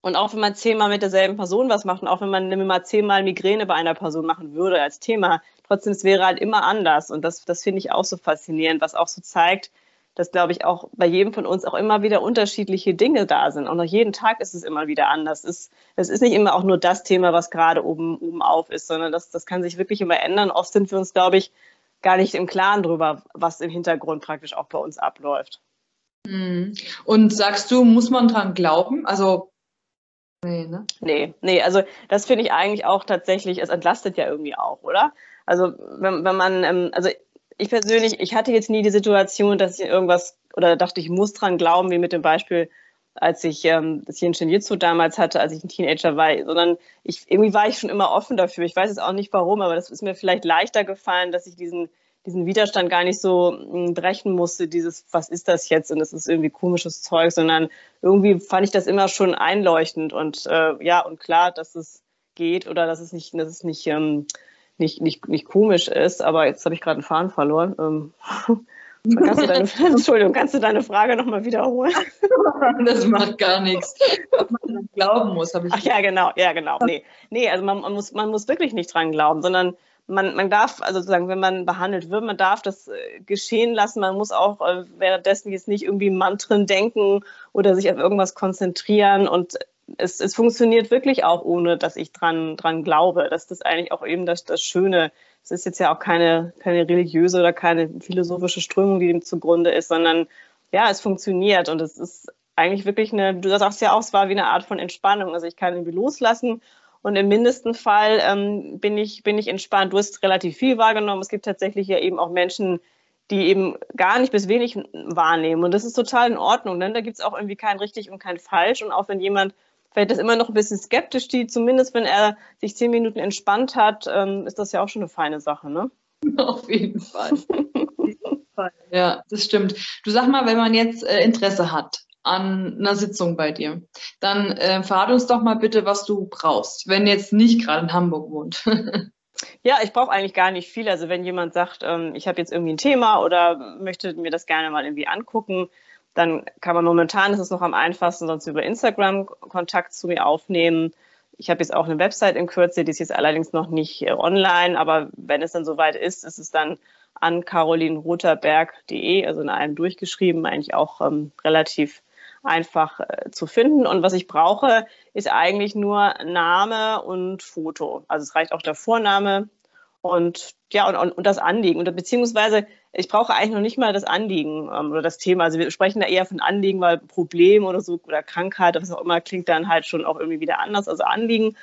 Und auch wenn man zehnmal mit derselben Person was macht und auch wenn man mal zehnmal Migräne bei einer Person machen würde als Thema, trotzdem, es wäre halt immer anders. Und das, das finde ich auch so faszinierend, was auch so zeigt, dass, glaube ich, auch bei jedem von uns auch immer wieder unterschiedliche Dinge da sind. Und auch jeden Tag ist es immer wieder anders. Es ist, es ist nicht immer auch nur das Thema, was gerade oben, oben auf ist, sondern das, das kann sich wirklich immer ändern. Oft sind wir uns, glaube ich, gar nicht im Klaren darüber, was im Hintergrund praktisch auch bei uns abläuft. Mhm. Und sagst du, muss man dran glauben? Also Nee, ne? Nee, nee, also das finde ich eigentlich auch tatsächlich, es entlastet ja irgendwie auch, oder? Also wenn, wenn man, ähm, also ich persönlich, ich hatte jetzt nie die Situation, dass ich irgendwas oder dachte, ich muss dran glauben, wie mit dem Beispiel, als ich ähm, das hier in Shinjitsu damals hatte, als ich ein Teenager war, sondern ich, irgendwie war ich schon immer offen dafür. Ich weiß jetzt auch nicht warum, aber das ist mir vielleicht leichter gefallen, dass ich diesen diesen Widerstand gar nicht so hm, brechen musste, dieses, was ist das jetzt? Und das ist irgendwie komisches Zeug, sondern irgendwie fand ich das immer schon einleuchtend. Und äh, ja, und klar, dass es geht oder dass es nicht, dass es nicht, ähm, nicht, nicht, nicht komisch ist, aber jetzt habe ich gerade einen Faden verloren. Ähm, kannst du deine, Entschuldigung, kannst du deine Frage nochmal wiederholen? Das macht gar nichts. Ob man glauben muss, habe ich. Ach ja, genau, ja, genau. Nee, nee also man, man, muss, man muss wirklich nicht dran glauben, sondern man, man darf, also sozusagen, wenn man behandelt wird, man darf das äh, geschehen lassen. Man muss auch äh, währenddessen jetzt nicht irgendwie Mantren denken oder sich auf irgendwas konzentrieren. Und es, es funktioniert wirklich auch, ohne dass ich dran, dran glaube. Das ist eigentlich auch eben das, das Schöne. Es ist jetzt ja auch keine, keine religiöse oder keine philosophische Strömung, die dem zugrunde ist, sondern ja, es funktioniert und es ist eigentlich wirklich eine, du sagst ja auch, es war wie eine Art von Entspannung. Also ich kann irgendwie loslassen und im mindesten Fall ähm, bin, ich, bin ich entspannt. Du hast relativ viel wahrgenommen. Es gibt tatsächlich ja eben auch Menschen, die eben gar nicht bis wenig wahrnehmen. Und das ist total in Ordnung, denn da gibt es auch irgendwie kein richtig und kein falsch. Und auch wenn jemand vielleicht das immer noch ein bisschen skeptisch sieht, zumindest wenn er sich zehn Minuten entspannt hat, ähm, ist das ja auch schon eine feine Sache, ne? Auf jeden Fall. Auf jeden Fall. Ja, das stimmt. Du sag mal, wenn man jetzt äh, Interesse hat, an einer Sitzung bei dir. Dann äh, verrate uns doch mal bitte, was du brauchst, wenn jetzt nicht gerade in Hamburg wohnt. ja, ich brauche eigentlich gar nicht viel. Also wenn jemand sagt, ähm, ich habe jetzt irgendwie ein Thema oder möchte mir das gerne mal irgendwie angucken, dann kann man momentan, ist noch am einfachsten, sonst über Instagram Kontakt zu mir aufnehmen. Ich habe jetzt auch eine Website in Kürze, die ist jetzt allerdings noch nicht äh, online, aber wenn es dann soweit ist, ist es dann an carolinroterberg.de, also in einem durchgeschrieben, eigentlich auch ähm, relativ einfach äh, zu finden. Und was ich brauche, ist eigentlich nur Name und Foto. Also es reicht auch der Vorname und ja, und, und, und das Anliegen. Und, beziehungsweise, ich brauche eigentlich noch nicht mal das Anliegen ähm, oder das Thema. Also wir sprechen da eher von Anliegen, weil Problem oder so oder Krankheit, was auch immer, klingt dann halt schon auch irgendwie wieder anders. Also Anliegen.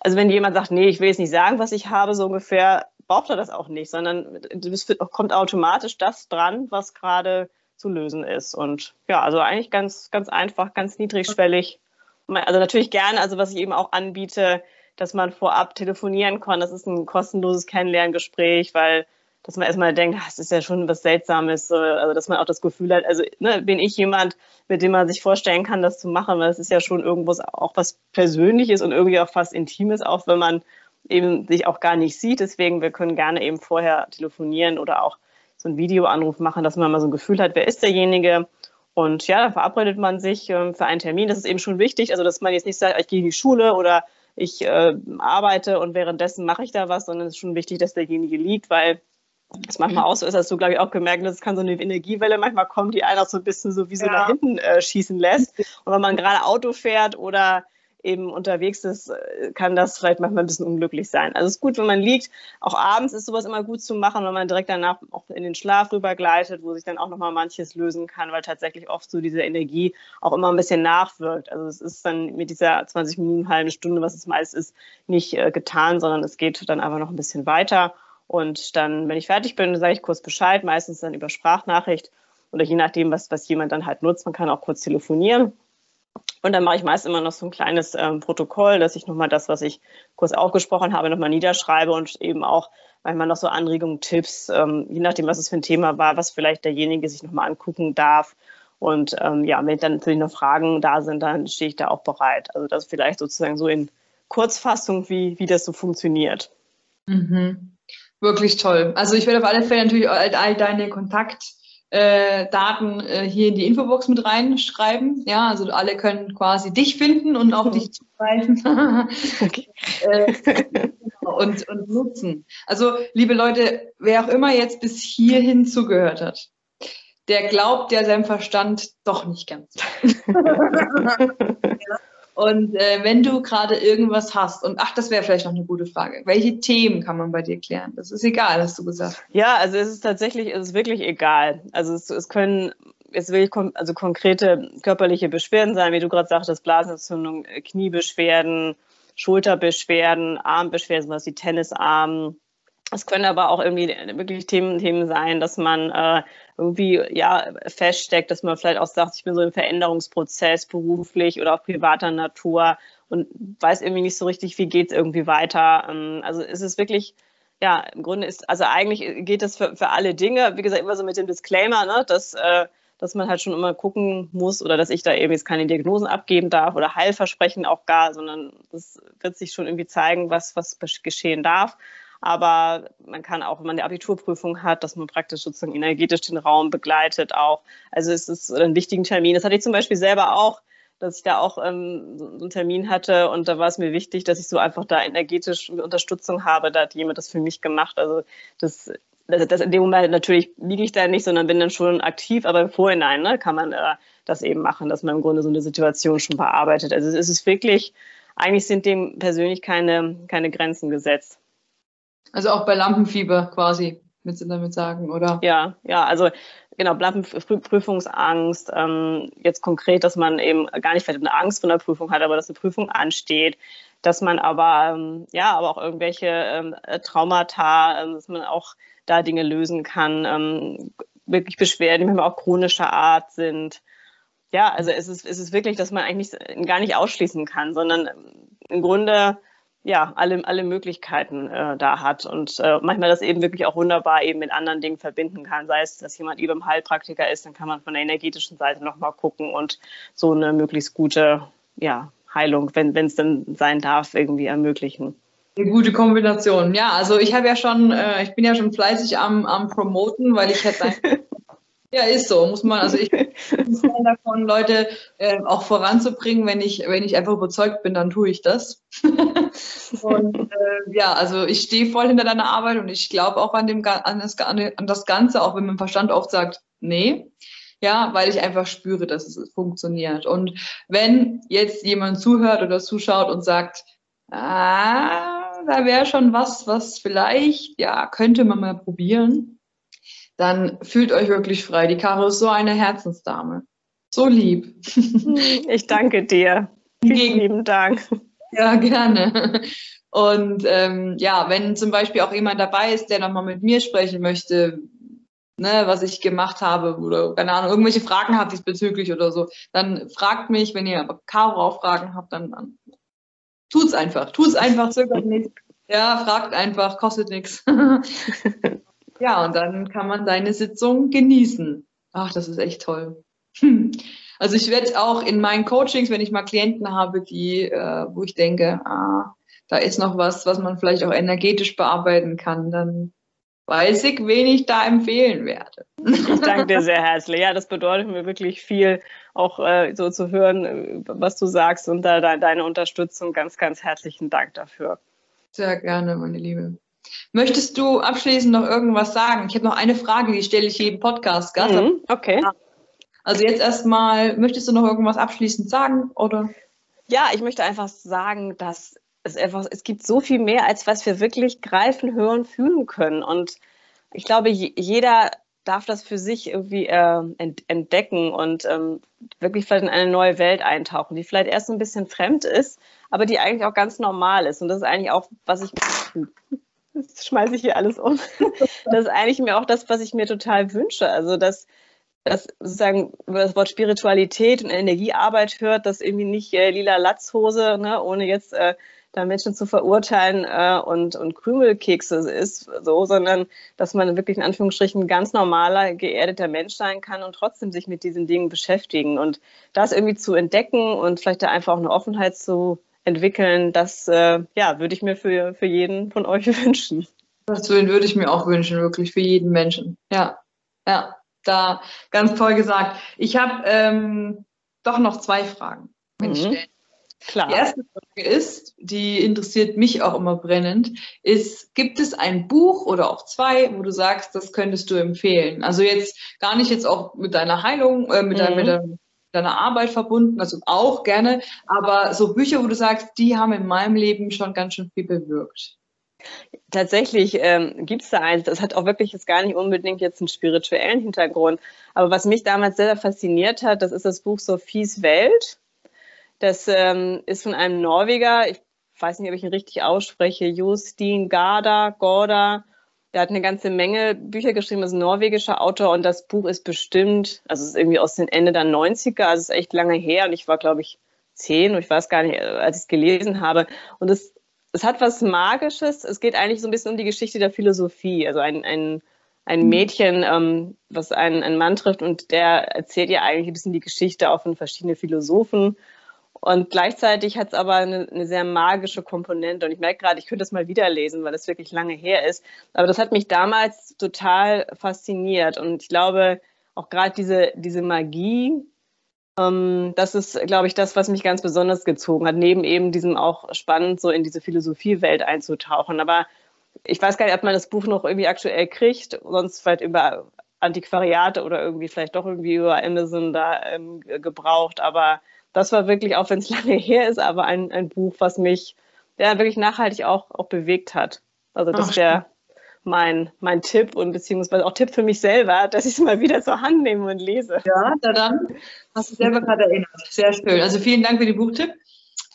Also wenn jemand sagt, nee, ich will jetzt nicht sagen, was ich habe, so ungefähr, braucht er das auch nicht, sondern es kommt automatisch das dran, was gerade zu lösen ist. Und ja, also eigentlich ganz, ganz einfach, ganz niedrigschwellig. Also natürlich gerne, also was ich eben auch anbiete, dass man vorab telefonieren kann. Das ist ein kostenloses Kennenlerngespräch, weil dass man erstmal denkt, das ist ja schon was Seltsames, also dass man auch das Gefühl hat, also ne, bin ich jemand, mit dem man sich vorstellen kann, das zu machen, weil es ist ja schon irgendwo auch was Persönliches und irgendwie auch fast Intimes, auch wenn man eben sich auch gar nicht sieht. Deswegen, wir können gerne eben vorher telefonieren oder auch so einen Videoanruf machen, dass man mal so ein Gefühl hat, wer ist derjenige. Und ja, dann verabredet man sich ähm, für einen Termin. Das ist eben schon wichtig, also dass man jetzt nicht sagt, ich gehe in die Schule oder ich äh, arbeite und währenddessen mache ich da was, sondern es ist schon wichtig, dass derjenige liegt, weil es manchmal auch so ist, hast du, glaube ich, auch gemerkt, dass es kann so eine Energiewelle manchmal kommen, die einen auch so ein bisschen so wie so ja. nach hinten äh, schießen lässt. Und wenn man gerade Auto fährt oder eben unterwegs ist, äh, kann das vielleicht manchmal ein bisschen unglücklich sein. Also es ist gut, wenn man liegt. Auch abends ist sowas immer gut zu machen, wenn man direkt danach auch in den Schlaf rübergleitet, wo sich dann auch nochmal manches lösen kann, weil tatsächlich oft so diese Energie auch immer ein bisschen nachwirkt. Also es ist dann mit dieser 20 Minuten, halben Stunde, was es meist ist, nicht äh, getan, sondern es geht dann einfach noch ein bisschen weiter. Und dann, wenn ich fertig bin, sage ich kurz Bescheid, meistens dann über Sprachnachricht oder je nachdem, was, was jemand dann halt nutzt. Man kann auch kurz telefonieren. Und dann mache ich meist immer noch so ein kleines ähm, Protokoll, dass ich nochmal das, was ich kurz aufgesprochen habe, nochmal niederschreibe und eben auch manchmal noch so Anregungen, Tipps, ähm, je nachdem, was es für ein Thema war, was vielleicht derjenige sich nochmal angucken darf. Und ähm, ja, wenn dann natürlich noch Fragen da sind, dann stehe ich da auch bereit. Also das vielleicht sozusagen so in Kurzfassung, wie, wie das so funktioniert. Mhm. Wirklich toll. Also ich werde auf alle Fälle natürlich all, all deine Kontaktdaten äh, hier in die Infobox mit reinschreiben. Ja, also alle können quasi dich finden und auf dich zugreifen okay. äh, und, und nutzen. Also liebe Leute, wer auch immer jetzt bis hierhin zugehört hat, der glaubt ja seinem Verstand doch nicht ganz. ja. Und äh, wenn du gerade irgendwas hast, und ach, das wäre vielleicht noch eine gute Frage, welche Themen kann man bei dir klären? Das ist egal, hast du gesagt. Ja, also es ist tatsächlich, es ist wirklich egal. Also es, es können jetzt wirklich also konkrete körperliche Beschwerden sein, wie du gerade sagtest, Blasenentzündung, Kniebeschwerden, Schulterbeschwerden, Armbeschwerden, was wie Tennisarm, es können aber auch irgendwie wirklich Themen, Themen sein, dass man äh, irgendwie ja feststeckt, dass man vielleicht auch sagt, ich bin so im Veränderungsprozess beruflich oder auch privater Natur und weiß irgendwie nicht so richtig, wie geht es irgendwie weiter. Ähm, also ist es wirklich, ja, im Grunde ist, also eigentlich geht das für, für alle Dinge, wie gesagt, immer so mit dem Disclaimer, ne, dass, äh, dass man halt schon immer gucken muss oder dass ich da eben jetzt keine Diagnosen abgeben darf oder Heilversprechen auch gar, sondern das wird sich schon irgendwie zeigen, was, was geschehen darf. Aber man kann auch, wenn man eine Abiturprüfung hat, dass man praktisch sozusagen energetisch den Raum begleitet auch. Also es ist ein wichtiger Termin. Das hatte ich zum Beispiel selber auch, dass ich da auch ähm, so einen Termin hatte und da war es mir wichtig, dass ich so einfach da energetisch Unterstützung habe. Da hat jemand das für mich gemacht. Also das das, das in dem Moment natürlich liege ich da nicht, sondern bin dann schon aktiv, aber im Vorhinein ne, kann man äh, das eben machen, dass man im Grunde so eine Situation schon bearbeitet. Also es ist wirklich, eigentlich sind dem persönlich keine, keine Grenzen gesetzt. Also auch bei Lampenfieber quasi, willst du damit sagen, oder? Ja, ja, also genau, Lampenprüfungsangst, ähm, jetzt konkret, dass man eben gar nicht vielleicht eine Angst vor einer Prüfung hat, aber dass eine Prüfung ansteht, dass man aber, ähm, ja, aber auch irgendwelche ähm, Traumata, äh, dass man auch da Dinge lösen kann, ähm, wirklich Beschwerden, die manchmal auch chronischer Art sind. Ja, also es ist, es ist wirklich, dass man eigentlich gar nicht ausschließen kann, sondern im Grunde ja, alle, alle Möglichkeiten äh, da hat und äh, manchmal das eben wirklich auch wunderbar eben mit anderen Dingen verbinden kann. Sei es, dass jemand eben Heilpraktiker ist, dann kann man von der energetischen Seite nochmal gucken und so eine möglichst gute ja, Heilung, wenn es denn sein darf, irgendwie ermöglichen. Eine gute Kombination. Ja, also ich habe ja schon, äh, ich bin ja schon fleißig am, am Promoten, weil ich hätte Ja, ist so, muss man, also ich bin davon, Leute äh, auch voranzubringen, wenn ich, wenn ich einfach überzeugt bin, dann tue ich das. und äh, ja, also ich stehe voll hinter deiner Arbeit und ich glaube auch an, dem, an, das, an das Ganze, auch wenn mein Verstand oft sagt, nee. Ja, weil ich einfach spüre, dass es funktioniert. Und wenn jetzt jemand zuhört oder zuschaut und sagt, ah, da wäre schon was, was vielleicht, ja, könnte man mal probieren, dann fühlt euch wirklich frei. Die Caro ist so eine Herzensdame. So lieb. Ich danke dir. Vielen lieben Dank. Ja, gerne. Und ähm, ja, wenn zum Beispiel auch jemand dabei ist, der nochmal mit mir sprechen möchte, ne, was ich gemacht habe oder keine Ahnung, irgendwelche Fragen hat diesbezüglich oder so, dann fragt mich, wenn ihr Caro auch Fragen habt, dann, dann Tut's einfach. Tut's einfach, zögert nicht. Ja, fragt einfach, kostet nichts. ja, und dann kann man seine Sitzung genießen. Ach, das ist echt toll. Also ich werde auch in meinen Coachings, wenn ich mal Klienten habe, die, äh, wo ich denke, ah, da ist noch was, was man vielleicht auch energetisch bearbeiten kann, dann weiß ich, wen ich da empfehlen werde. Ich danke dir sehr herzlich. Ja, das bedeutet mir wirklich viel, auch äh, so zu hören, was du sagst und da deine Unterstützung. Ganz, ganz herzlichen Dank dafür. Sehr gerne, meine Liebe. Möchtest du abschließend noch irgendwas sagen? Ich habe noch eine Frage, die stelle ich jedem Podcast-Gast. Mhm, okay. Also jetzt erstmal, möchtest du noch irgendwas abschließend sagen? Oder? Ja, ich möchte einfach sagen, dass es einfach, es gibt so viel mehr, als was wir wirklich greifen, hören, fühlen können. Und ich glaube, jeder darf das für sich irgendwie äh, entdecken und ähm, wirklich vielleicht in eine neue Welt eintauchen, die vielleicht erst so ein bisschen fremd ist, aber die eigentlich auch ganz normal ist. Und das ist eigentlich auch, was ich. Jetzt schmeiße ich hier alles um. Das ist eigentlich mir auch das, was ich mir total wünsche. Also, dass, dass sozusagen das Wort Spiritualität und Energiearbeit hört, dass irgendwie nicht äh, lila Latzhose, ne, ohne jetzt äh, da Menschen zu verurteilen äh, und, und Krümelkekse ist, so, sondern dass man wirklich in Anführungsstrichen ganz normaler, geerdeter Mensch sein kann und trotzdem sich mit diesen Dingen beschäftigen. Und das irgendwie zu entdecken und vielleicht da einfach auch eine Offenheit zu entwickeln, das äh, ja, würde ich mir für, für jeden von euch wünschen. Das würde ich mir auch wünschen, wirklich für jeden Menschen. Ja, ja, da ganz toll gesagt. Ich habe ähm, doch noch zwei Fragen, wenn mhm. ich stellen Klar. Die erste Frage ist, die interessiert mich auch immer brennend, ist, gibt es ein Buch oder auch zwei, wo du sagst, das könntest du empfehlen? Also jetzt gar nicht jetzt auch mit deiner Heilung, äh, mit, mhm. deiner, mit deiner, deiner Arbeit verbunden, also auch gerne, aber so Bücher, wo du sagst, die haben in meinem Leben schon ganz schön viel bewirkt. Tatsächlich ähm, gibt es da eins, das hat auch wirklich jetzt gar nicht unbedingt jetzt einen spirituellen Hintergrund. Aber was mich damals sehr, sehr fasziniert hat, das ist das Buch Sophies Welt das ähm, ist von einem Norweger, ich weiß nicht, ob ich ihn richtig ausspreche, Justin Garda, Gorda. Der hat eine ganze Menge Bücher geschrieben, ist ein norwegischer Autor und das Buch ist bestimmt, also es ist irgendwie aus den Ende der 90er, also es ist echt lange her und ich war, glaube ich, zehn und ich weiß gar nicht, als ich es gelesen habe. Und es, es hat was Magisches. Es geht eigentlich so ein bisschen um die Geschichte der Philosophie. Also ein, ein, ein mhm. Mädchen, ähm, was einen, einen Mann trifft und der erzählt ihr eigentlich ein bisschen die Geschichte auch von verschiedenen Philosophen und gleichzeitig hat es aber eine, eine, sehr magische Komponente. Und ich merke gerade, ich könnte das mal wieder lesen, weil es wirklich lange her ist. Aber das hat mich damals total fasziniert. Und ich glaube, auch gerade diese, diese Magie, ähm, das ist, glaube ich, das, was mich ganz besonders gezogen hat, neben eben diesem auch spannend, so in diese Philosophiewelt einzutauchen. Aber ich weiß gar nicht, ob man das Buch noch irgendwie aktuell kriegt, sonst vielleicht über Antiquariate oder irgendwie vielleicht doch irgendwie über Amazon da ähm, gebraucht. Aber das war wirklich, auch wenn es lange her ist, aber ein, ein Buch, was mich ja, wirklich nachhaltig auch, auch bewegt hat. Also das wäre mein, mein Tipp und beziehungsweise auch Tipp für mich selber, dass ich es mal wieder zur Hand nehme und lese. Ja, na dann hast du selber gerade erinnert. Sehr schön. Also vielen Dank für den Buchtipp.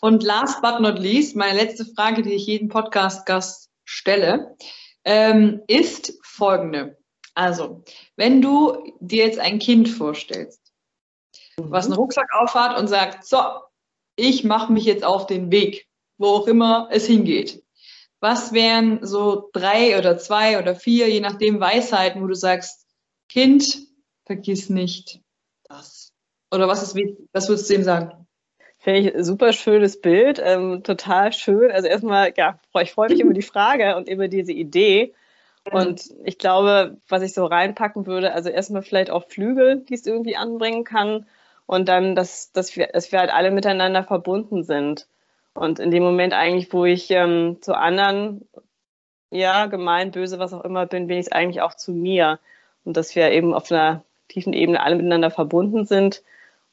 Und last but not least, meine letzte Frage, die ich jedem Podcast-Gast stelle, ähm, ist folgende. Also, wenn du dir jetzt ein Kind vorstellst, was einen Rucksack aufhat und sagt, so, ich mache mich jetzt auf den Weg, wo auch immer es hingeht. Was wären so drei oder zwei oder vier, je nachdem Weisheiten, wo du sagst, Kind, vergiss nicht das. Oder was ist wichtig? Was würdest du ihm sagen? Finde ich ein super schönes Bild, ähm, total schön. Also erstmal, ja, ich freue mich über die Frage und über diese Idee. Und ich glaube, was ich so reinpacken würde, also erstmal vielleicht auch Flügel, die es irgendwie anbringen kann und dann, dass, dass, wir, dass wir halt alle miteinander verbunden sind. Und in dem Moment eigentlich, wo ich ähm, zu anderen, ja, gemein, böse, was auch immer bin, bin ich es eigentlich auch zu mir. Und dass wir eben auf einer tiefen Ebene alle miteinander verbunden sind.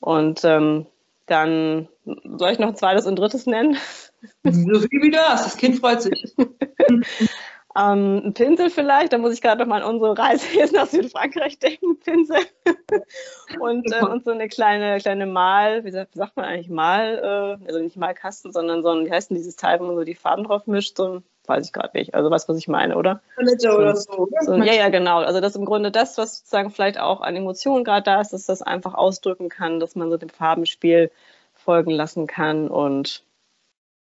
Und ähm, dann soll ich noch ein zweites und drittes nennen? So viel wie das. Das Kind freut sich. Ähm, ein Pinsel vielleicht, da muss ich gerade noch mal an unsere Reise jetzt nach Südfrankreich denken, Pinsel. und, äh, und so eine kleine, kleine Mal, wie sagt, sagt man eigentlich Mal, äh, also nicht Malkasten, sondern so ein, wie heißt denn dieses Teil, wo man so die Farben drauf mischt, so ein, weiß ich gerade nicht. Also was, was ich meine, oder? Palette oder so. so ja, ja, genau. Also das ist im Grunde das, was sozusagen vielleicht auch an Emotionen gerade da ist, dass das einfach ausdrücken kann, dass man so dem Farbenspiel folgen lassen kann und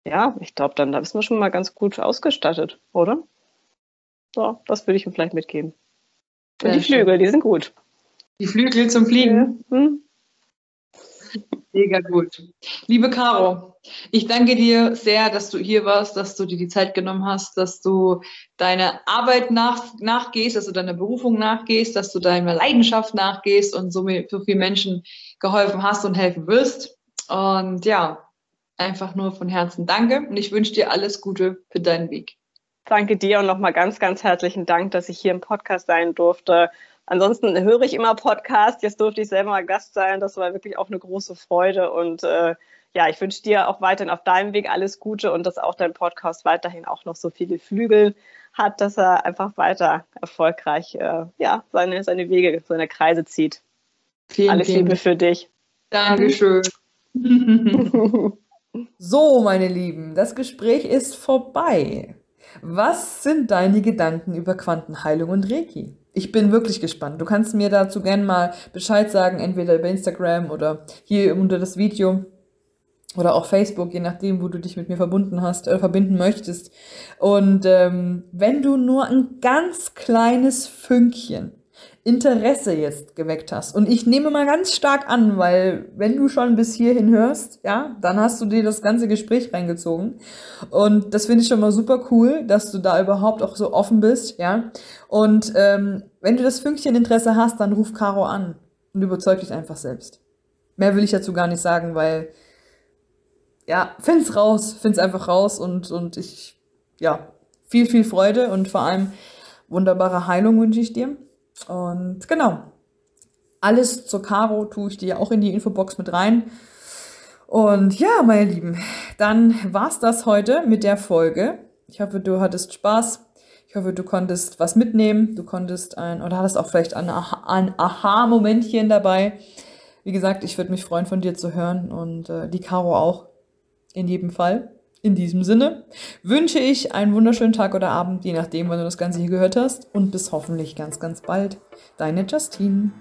ja, ich glaube, dann da ist man schon mal ganz gut ausgestattet, oder? So, das würde ich ihm vielleicht mitgeben. Und die Flügel, die sind gut. Die Flügel zum Fliegen. Ja. Hm. Mega gut. Liebe Caro, ich danke dir sehr, dass du hier warst, dass du dir die Zeit genommen hast, dass du deiner Arbeit nach, nachgehst, dass du deiner Berufung nachgehst, dass du deiner Leidenschaft nachgehst und so, so vielen Menschen geholfen hast und helfen wirst. Und ja, einfach nur von Herzen danke und ich wünsche dir alles Gute für deinen Weg. Danke dir und nochmal ganz, ganz herzlichen Dank, dass ich hier im Podcast sein durfte. Ansonsten höre ich immer Podcast. Jetzt durfte ich selber mal Gast sein. Das war wirklich auch eine große Freude. Und äh, ja, ich wünsche dir auch weiterhin auf deinem Weg alles Gute und dass auch dein Podcast weiterhin auch noch so viele Flügel hat, dass er einfach weiter erfolgreich äh, ja, seine, seine Wege, seine Kreise zieht. Vielen, alles vielen Liebe für dich. Dankeschön. so, meine Lieben, das Gespräch ist vorbei. Was sind deine Gedanken über Quantenheilung und Reiki? Ich bin wirklich gespannt. Du kannst mir dazu gerne mal Bescheid sagen, entweder über Instagram oder hier unter das Video oder auch Facebook, je nachdem, wo du dich mit mir verbunden hast oder verbinden möchtest. Und ähm, wenn du nur ein ganz kleines Fünkchen Interesse jetzt geweckt hast. Und ich nehme mal ganz stark an, weil wenn du schon bis hierhin hörst, ja, dann hast du dir das ganze Gespräch reingezogen. Und das finde ich schon mal super cool, dass du da überhaupt auch so offen bist, ja. Und ähm, wenn du das Fünkchen Interesse hast, dann ruf Caro an und überzeug dich einfach selbst. Mehr will ich dazu gar nicht sagen, weil ja, find's raus, find's einfach raus und, und ich, ja, viel, viel Freude und vor allem wunderbare Heilung wünsche ich dir. Und genau. Alles zur Caro tue ich dir auch in die Infobox mit rein. Und ja, meine Lieben, dann war's das heute mit der Folge. Ich hoffe, du hattest Spaß. Ich hoffe, du konntest was mitnehmen. Du konntest ein, oder hattest auch vielleicht ein, ein Aha-Momentchen dabei. Wie gesagt, ich würde mich freuen, von dir zu hören und äh, die Caro auch. In jedem Fall. In diesem Sinne wünsche ich einen wunderschönen Tag oder Abend, je nachdem, wann du das Ganze hier gehört hast. Und bis hoffentlich ganz, ganz bald. Deine Justine.